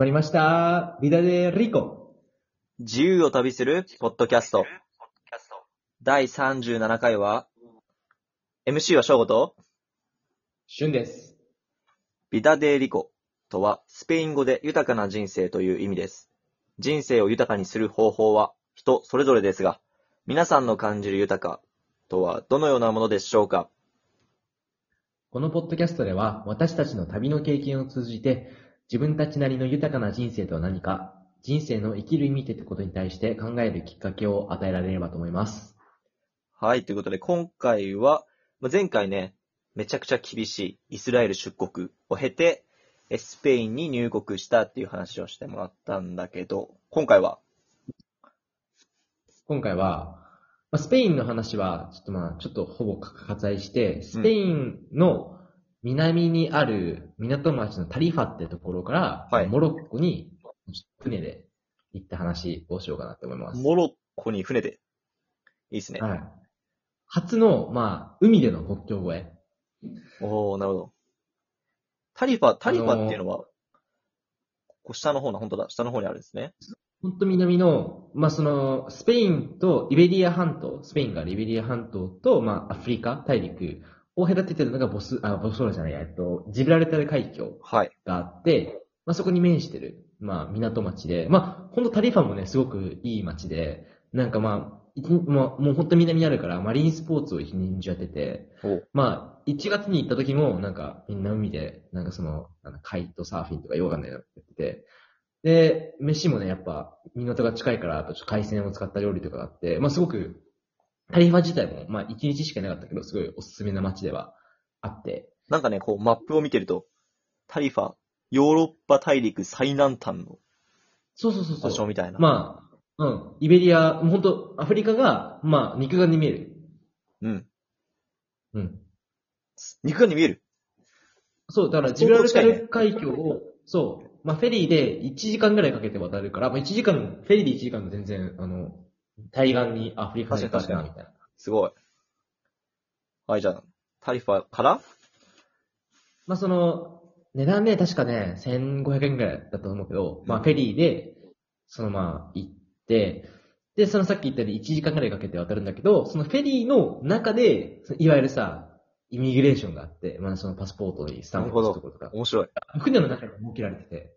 まりました。ビダデリコ。自由を旅するポッドキャスト。第37回は、MC は翔吾と、シュンです。ビダデーリコとは、スペイン語で豊かな人生という意味です。人生を豊かにする方法は人それぞれですが、皆さんの感じる豊かとはどのようなものでしょうか？このポッドキャストでは、私たちの旅の経験を通じて、自分たちなりの豊かな人生とは何か、人生の生きる意味ってことに対して考えるきっかけを与えられればと思います。はい、ということで今回は、まあ前回ね、めちゃくちゃ厳しいイスラエル出国を経て、えスペインに入国したっていう話をしてもらったんだけど、今回は、今回は、まあ、スペインの話は、ちょっとまあ、ちょっとほぼ割愛して、スペインの南にある港町のタリファってところから、はいモロッコに船で行った話をしようかなと思います。モロッコに船で。いいっすね。はい。初の、まあ、海での国境越え。おー、なるほど。タリファ、タリファっていうのは、ここ下の方の、本当だ、下の方にあるんですね。ほんと南の、まあ、その、スペインとイベリア半島、スペインがイベリア半島と、まあ、アフリカ大陸を隔ててるのがボス、あ、ボストラじゃないや、えっと、ジブラルタル海峡はい。があって、まあ、そこに面してる、まあ、港町で、まあ、ほんとタリファもね、すごくいい町で、なんかまあ、一日まあ、もうほんと南にあるから、マリンスポーツを一日中やってて、おまあ、1月に行った時も、なんか、みんな海で、なんかその、なんかカイトサーフィンとかよくわかんないのやってて、で、飯もね、やっぱ、港が近いから、あとちょっと海鮮を使った料理とかがあって、まあ、すごく、タリファ自体も、まあ、1日しかいなかったけど、すごいおすすめな街ではあって、なんかね、こう、マップを見てると、タリファ、ヨーロッパ大陸最南端のそうそうそうそう。場所みたいな。まあ、うん。イベリア、もう本当アフリカが、まあ、肉眼に見える。うん。うん。肉眼に見える？そう、だから、ジブラルタル海峡を、そう、まあ、フェリーで1時間ぐらいかけて渡るから、まあ、1時間、フェリーで1時間で全然、あの、対岸にアフリカに確かにな、みたいな。すごい。はい、じゃあ、タリファから？まあ、その、値段ね、確かね、1500円ぐらいだと思うけど、まあ、フェリーで、そのまあ、行って、で、そのさっき言ったように1時間ぐらいかけて渡るんだけど、そのフェリーの中で、いわゆるさ、イミグレーションがあって、まあ、そのパスポートにスタンプを押すところとか、面白い。船の中に設けられてて、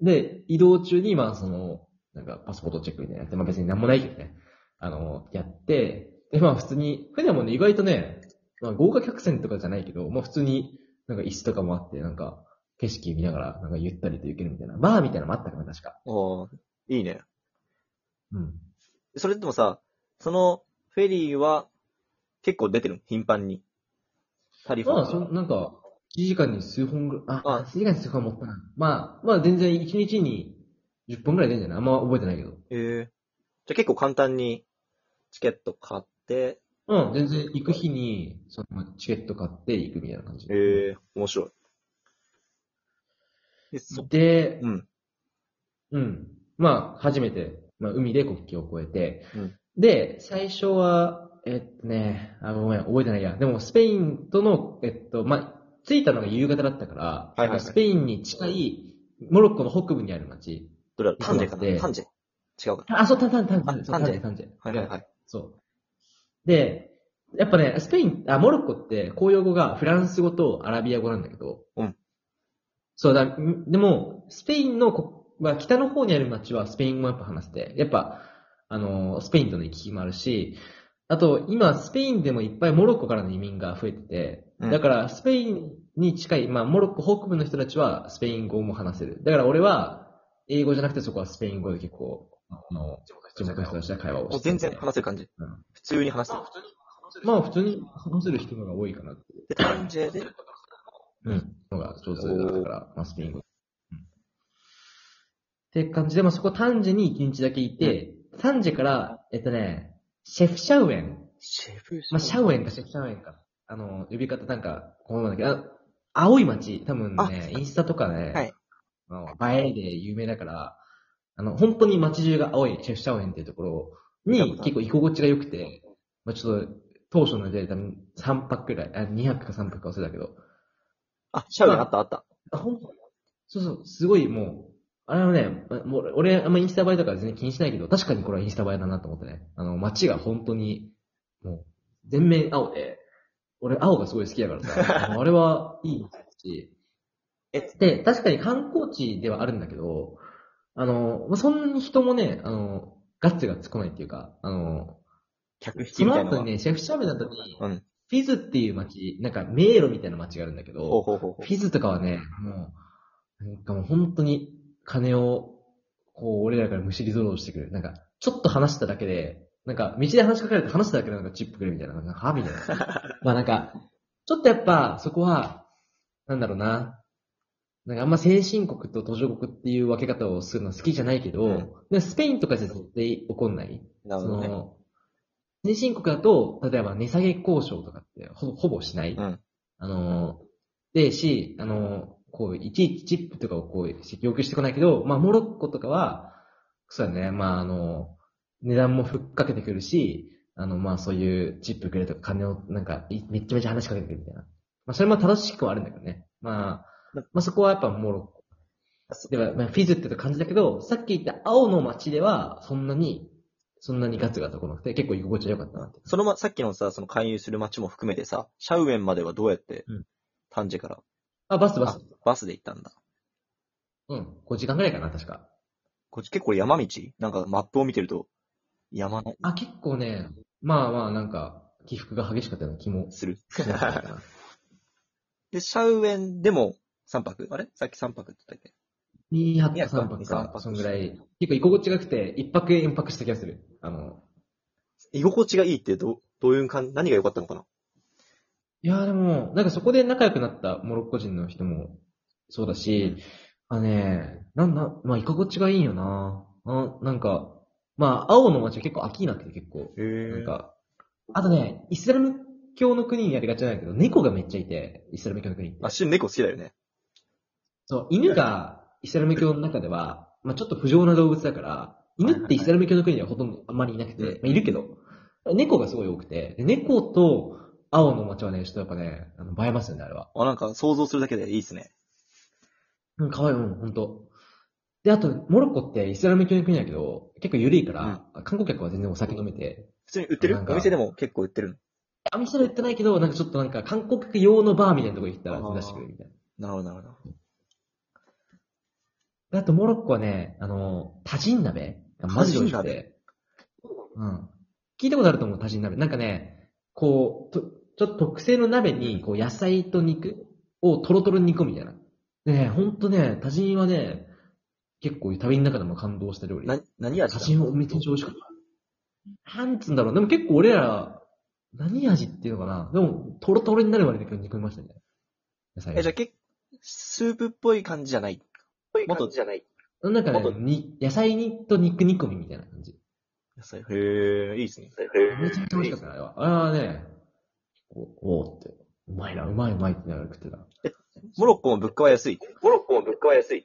で、移動中に、まあ、その、なんか、パスポートチェックみたいなやって、まあ別になんもないけどね、あの、やって、で、まあ普通に、船もね、意外とね、まあ豪華客船とかじゃないけど、まあ普通に、なんか椅子とかもあって、なんか、景色見ながら、なんかゆったりと行けるみたいな、バーみたいなのもあったかな、確か。おーいいね。うん。それでもさ、そのフェリーは結構出てるの？頻繁に。タリファまあ、がそんなんか、1時間に数本ぐらい、あ、あ1時間に数本持ったな。まあ、まあ全然1日に10本ぐらい出るんじゃない？あんま覚えてないけど。えー、じゃあ結構簡単にチケット買って、うん、全然行く日に、そのチケット買って行くみたいな感じ。えー、面白い。で、そ、で、うん。うん。まあ、初めて、まあ、海で国境を越えて、うんで、最初は、えっとね、あ、ごめん、覚えてないや。でも、スペインとの、えっと、まあ、着いたのが夕方だったから、はいはいはいスペインに近い、モロッコの北部にある町。どれだタンジェかでな？タンジェ。違うか。なあ、そう、タンタンタンタン、そうあタンジェ。タンジェ。はいはいはい。そう。で、やっぱね、スペイン、あ、モロッコって公用語がフランス語とアラビア語なんだけど、うん。そうだ、んでも、スペインのこ、まあ、北の方にある町はスペイン語もやっぱ話せて、やっぱ、あの、スペインとの行き来もあるし、あと、今、スペインでもいっぱいモロッコからの移民が増えてて、うん。だから、スペインに近い、まあ、モロッコ北部の人たちはスペイン語も話せる。だから俺は、英語じゃなくてそこはスペイン語で結構、あの、地元の人たちと会話をしてて。もう全然話せる感じ。うん普通に話せる。まあ普通に話せる人が多いかなって。で、タンジェで、うん。のが上手だから、まあスペイン語。うん。って感じで、まあそこ丹治に1日だけいて、丹治から、えっとね、シェフシャウエン。シェフまあシャウエンかシェフシャウエンか。あの、呼び方なんか、こうなんだけど、あ青い街、多分ね、インスタとかね、はいあの映えで有名だから、あの、本当に街中が青いシェフシャウエンっていうところに結構居心地が良くて、まあちょっと、当初ので多分3泊くらい、あ、2泊か3泊か忘れたけど、あ、シャウエンあったあった。あ、本当そうそう、すごいもう、あれはね、もう俺、あんまインスタ映えとか全然気にしないけど、確かにこれはインスタ映えだなと思ってね。あの、街が本当に、もう、全面青で、俺青がすごい好きだからさ、あれはいいし、えで、確かに観光地ではあるんだけど、あの、まあそんなに人もね、あの、ガッツがつこないっていうか、あの、客引きそみたいなのが。の後にね、シェフシャーメンの後に、うん。フィズっていう街、なんか迷路みたいな街があるんだけほうど、ほうほうほフィズとかはね、もう、なんかもう本当に金を、こう、俺らからむしり取ろうとしてくる。なんか、ちょっと話しただけで、なんか、道で話しかけられて話しただけでなんかチップくれるみたいな、なんか、はみたいな。まあなんか、ちょっとやっぱ、そこは、なんだろうな。なんかあんま先進国と途上国っていう分け方をするのは好きじゃないけど、うんでスペインとかじゃ絶対起こんない。そなるほどね。の、先進国だと、例えば値下げ交渉とかってほほぼしない。うん。あの、で、し、あの、こう、いちいちチップとかをこう、要求してこないけど、まあ、モロッコとかは、そうだね、まあ、あの、値段もふっかけてくるし、あの、まあ、そういうチップくれとか金を、なんか、いめっちゃめちゃ話しかけてくるみたいな。まあ、それも正しくはあるんだけどね。まあ、まあ、そこはやっぱモロッコ。では、まあ、フィズって感じだけど、さっき言った青の街では、そんなに、そんなにガツガツ来なくて、結構居心地は良かったなって。そのま、さっきのさ、その勧誘する街も含めてさ、シャウエンまではどうやってうん、タンジェから、あ、バスバあス。バスで行ったんだ。うん。5時間くらいかな、確か。こっち結構山道？なんかマップを見てると、山の、あ、結構ね、まあまあ、なんか、起伏が激しかったような気もする。で、シャウエンでも3泊？あれ？さっき3泊って言ったっけ？2泊か二泊か3泊二三泊か、そんぐらい。結構居心地が良くて、1泊4泊した気がする。あの、居心地がいいってどう、どういう感じ、何が良かったのかな？いやーでも、なんかそこで仲良くなったモロッコ人の人もそうだし、あのね、なんだ、まあ居心地がいいよなあなんか、まあ青の街は結構秋になってて結構、へなんか、あとね、イスラム教の国にやりがちなんだけど、猫がめっちゃいて、イスラム教の国って。あ、シュン猫好きだよね。そう、犬がイスラム教の中では、まあちょっと不浄な動物だから、犬ってイスラム教の国にはほとんどあんまりいなくて、うんまあいるけど、猫がすごい多くて、で猫と青の街はね、ちょっとやっぱね、あの映えますよね、あれは。あ、なんか想像するだけでいいですね。うん、かわいい、うん、ほんと。で、あと、モロッコってイスラム教の国だけど、結構緩いから、観光客は全然お酒飲めて、普通に売ってる？お店でも結構売ってるあ、店で売ってないけど、なんかちょっとなんか韓国客用のバーみたいなとこ行ったら出してくれるみたいな。なるほど、なるほど。であと、モロッコはね、あの、タジン鍋がマジで美味しくて。うん。聞いたことあると思う、タジン鍋。なんかね、こう、とちょっと特製の鍋に、こう、野菜と肉をトロトロに煮込むみたいな。でね、ほんとね、タジンはね、結構旅の中でも感動した料理。な、何味だタジンはめちゃめちゃ美味しかった。なんつうんだろう。でも結構俺ら、何味っていうのかな。でも、トロトロになるまで煮込みましたね。野菜え、じゃあ結構、スープっぽい感じじゃない？もっとじゃない。なんかねに野菜にと肉煮込みみたいな感じ。野菜。へえ、いいですね。めちゃめちゃ美味しかったな、あれは。あれはね、おおーって、うまいな、うまいうまいってながら食ってた。モロッコも物価は安い？モロッコも物価は安い。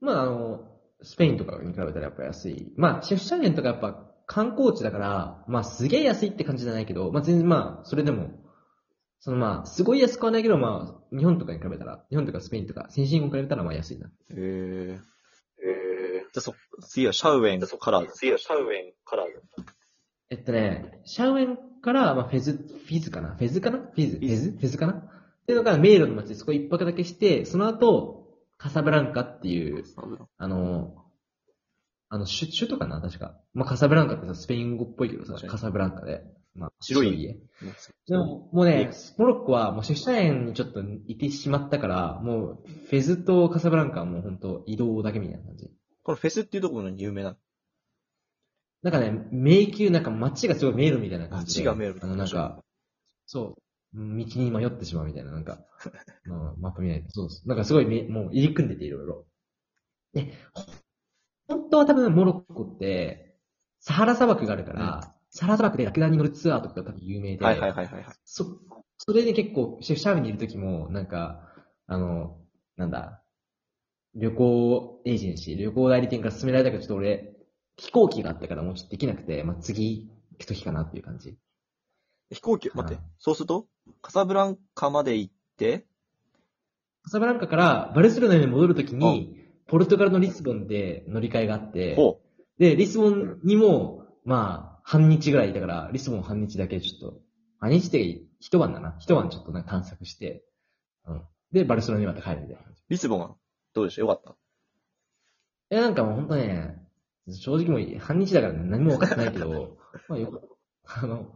まあ、あの、スペインとかに比べたらやっぱ安い。まあ、シェフシャーゲンとかやっぱ観光地だから、まあ、すげえ安いって感じじゃないけど、まあ、全然まあ、それでも、そのまあ、すごい安くはないけど、まあ、日本とかに比べたら、日本とかスペインとか先進国に比べたらまあ安いな。へえ。へえ。じゃあそ、次はシャウエンから。次はシャウエンから。えっとね、シャウエンから、まあ、フェズ、フィズかなフェズかな？フィズ？フェズ？フェズかな？っていうのが迷路の街でそこ一泊だけして、その後、カサブランカっていう、あの、あの、首首都かな？確か。まあ、カサブランカってさ、スペイン語っぽいけどさカサブランカで。まあ、白い家。でも、もうね、モロッコはもうシェフシャンにちょっといてしまったから、もう、フェズとカサブランカはもう本当移動だけみたいな感じ。このフェスっていうところに有名な？のなんかね、迷宮、なんか街がすごい迷路みたいな感じで。街が迷路みたいなあの、なんか、そう、道に迷ってしまうみたいな、なんか、ま あマップ見ないと。そうです。なんかすごいめ、もう入り組んでていろいろ。で、ほ本当は多分モロッコって、サハラ砂漠があるから、サハラ砂漠でラクダに乗るツアーとかが多分有名で、はいはいはいはい。そ、それで結構、シェフシャーブにいる時も、なんか、あの、なんだ、旅行エージェンシー、旅行代理店から勧められたけど、ちょっと俺、飛行機があったからもうちょっとできなくて、まあ、次行く時かなっていう感じ。飛行機、待ってはい。そうすると、カサブランカまで行って、カサブランカからバルセロナに戻るときに、ポルトガルのリスボンで乗り換えがあって、ほで、リスボンにも、まあ、半日ぐらいいたから、リスボン半日だけちょっと、半日って一晩だな。一晩ちょっとなんか探索して、うん。で、バルセロナにまた帰るみたいな。リスボンはどうでした？よかった？いや、なんかもうほんとね、正直もう半日だから何も分かってないけど、まあよく、あの、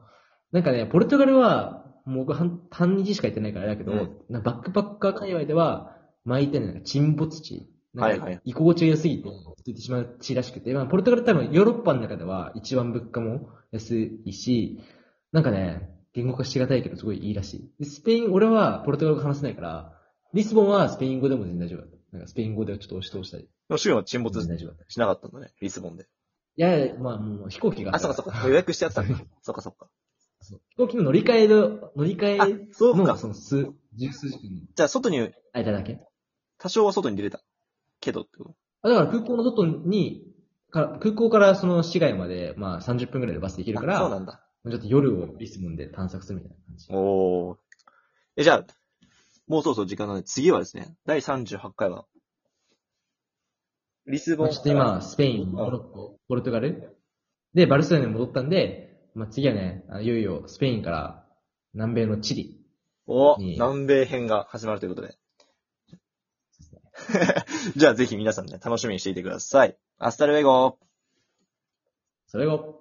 なんかね、ポルトガルは、もう僕半半日しか行ってないからあれだけど、うんバックパッカー界隈では、巻いてるなんか沈没地。なんかはいはい居心地が良すぎて、ついてしまう地らしくて、まあ、ポルトガル多分ヨーロッパの中では一番物価も安いし、なんかね、言語化しがたいけどすごいいいらしい。でスペイン、俺はポルトガル語話せないから、リスボンはスペイン語でも全然大丈夫だった。なんかスペイン語でちょっと押し通したり。シュンは沈没。しなかったんだね、リスボンで。いやいや、まあもう飛行機があ、そっかそっか。予約してやってたんだ。そっかそっか。そう飛行機の乗り換えの、乗り換あえ、そうかの、。その数、十数時間のじゃあ、外に、間だけ。多少は外に出れた。けどってこと？あだから空港の外に、から空港からその市街まで、まあ30分くらいでバスで行けるから、あそうなんだ。ちょっと夜をリスボンで探索するみたいな感じ。おー。え、じゃあ、もうそろそろ時間なので、次はですね、第38回は、リスボン。まあ、ちょっと今、スペイン、モロッコ、ポルトガル？で、バルセロナに戻ったんで、まあ、次はね、いよいよスペインから南米のチリ。お南米編が始まるということで。じゃあぜひ皆さんね、楽しみにしていてください。 Hasta luego それを、